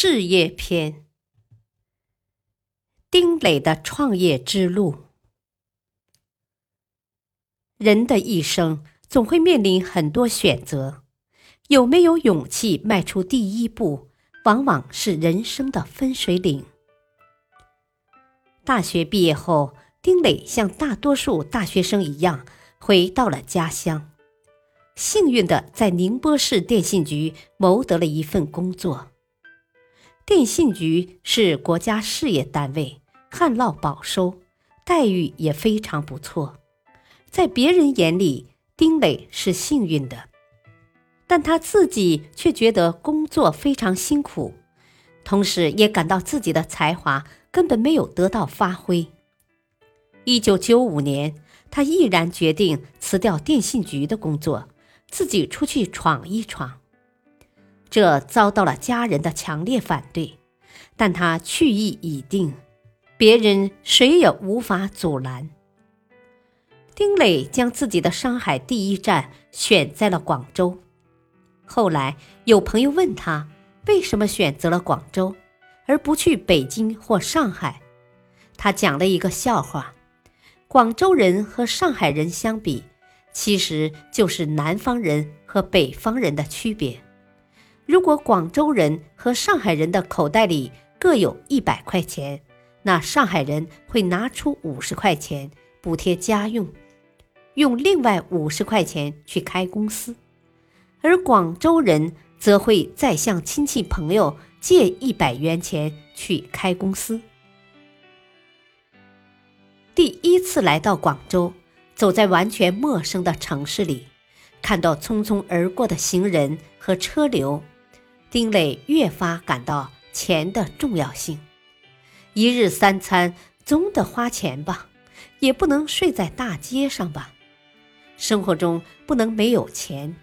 事业篇：丁磊的创业之路。人的一生总会面临很多选择，有没有勇气迈出第一步，往往是人生的分水岭。大学毕业后，丁磊像大多数大学生一样回到了家乡，幸运的在宁波市电信局谋得了一份工作。电信局是国家事业单位，旱涝保收，待遇也非常不错。在别人眼里，丁磊是幸运的，但他自己却觉得工作非常辛苦，同时也感到自己的才华根本没有得到发挥。一九九五年，他毅然决定辞掉电信局的工作，自己出去闯一闯。这遭到了家人的强烈反对，但他去意已定，别人谁也无法阻拦。丁磊将自己的上海第一站选在了广州。后来有朋友问他，为什么选择了广州，而不去北京或上海？他讲了一个笑话：广州人和上海人相比，其实就是南方人和北方人的区别。如果广州人和上海人的口袋里各有一百块钱，那上海人会拿出五十块钱补贴家用，用另外五十块钱去开公司，而广州人则会再向亲戚朋友借一百元钱去开公司。第一次来到广州，走在完全陌生的城市里，看到匆匆而过的行人和车流。丁磊越发感到钱的重要性。一日三餐总得花钱吧，也不能睡在大街上吧。生活中不能没有钱，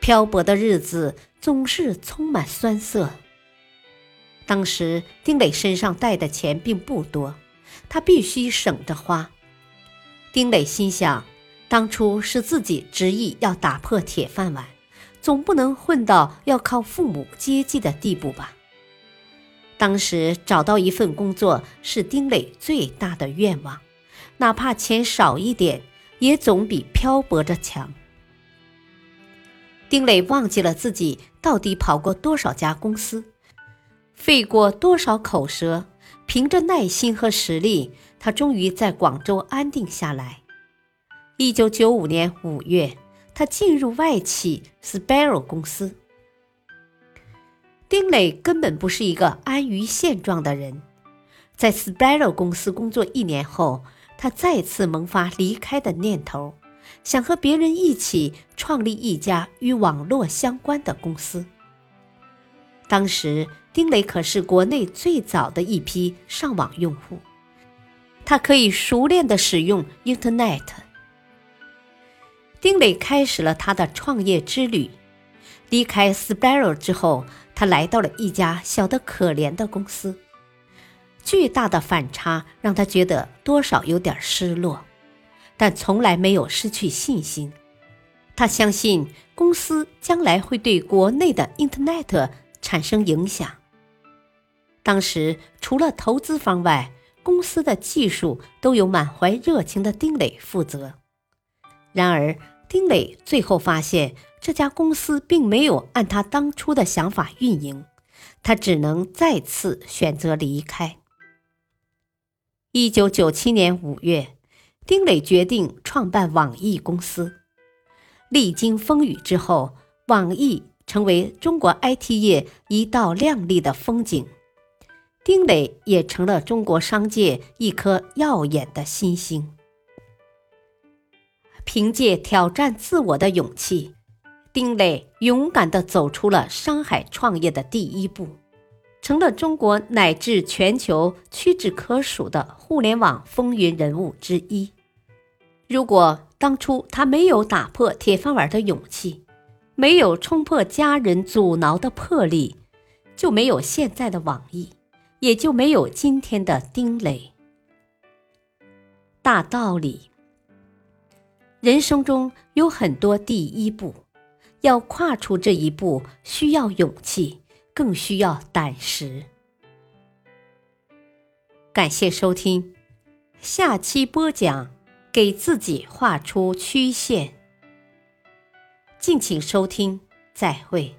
漂泊的日子总是充满酸涩。当时丁磊身上带的钱并不多，他必须省着花。丁磊心想，当初是自己执意要打破铁饭碗。总不能混到要靠父母接济的地步吧？当时找到一份工作是丁磊最大的愿望，哪怕钱少一点，也总比漂泊着强。丁磊忘记了自己到底跑过多少家公司，费过多少口舌，凭着耐心和实力，他终于在广州安定下来。一九九五年五月。他进入外企 Sparrow 公司。丁磊根本不是一个安于现状的人，在 Sparrow 公司工作一年后，他再次萌发离开的念头，想和别人一起创立一家与网络相关的公司。当时，丁磊可是国内最早的一批上网用户，他可以熟练的使用 Internet。丁磊开始了他的创业之旅。离开 Sparrow 之后，他来到了一家小得可怜的公司。巨大的反差让他觉得多少有点失落，但从来没有失去信心。他相信公司将来会对国内的 Internet 产生影响。当时除了投资方外，公司的技术都由满怀热情的丁磊负责。然而，丁磊最后发现这家公司并没有按他当初的想法运营，他只能再次选择离开。一九九七年五月，丁磊决定创办网易公司。历经风雨之后，网易成为中国 IT 业一道亮丽的风景，丁磊也成了中国商界一颗耀眼的新星。凭借挑战自我的勇气，丁磊勇敢地走出了商海创业的第一步，成了中国乃至全球屈指可数的互联网风云人物之一。如果当初他没有打破铁饭碗的勇气，没有冲破家人阻挠的魄力，就没有现在的网易，也就没有今天的丁磊。大道理，人生中有很多第一步，要跨出这一步需要勇气，更需要胆识。感谢收听，下期播讲。给自己画出曲线。敬请收听，再会。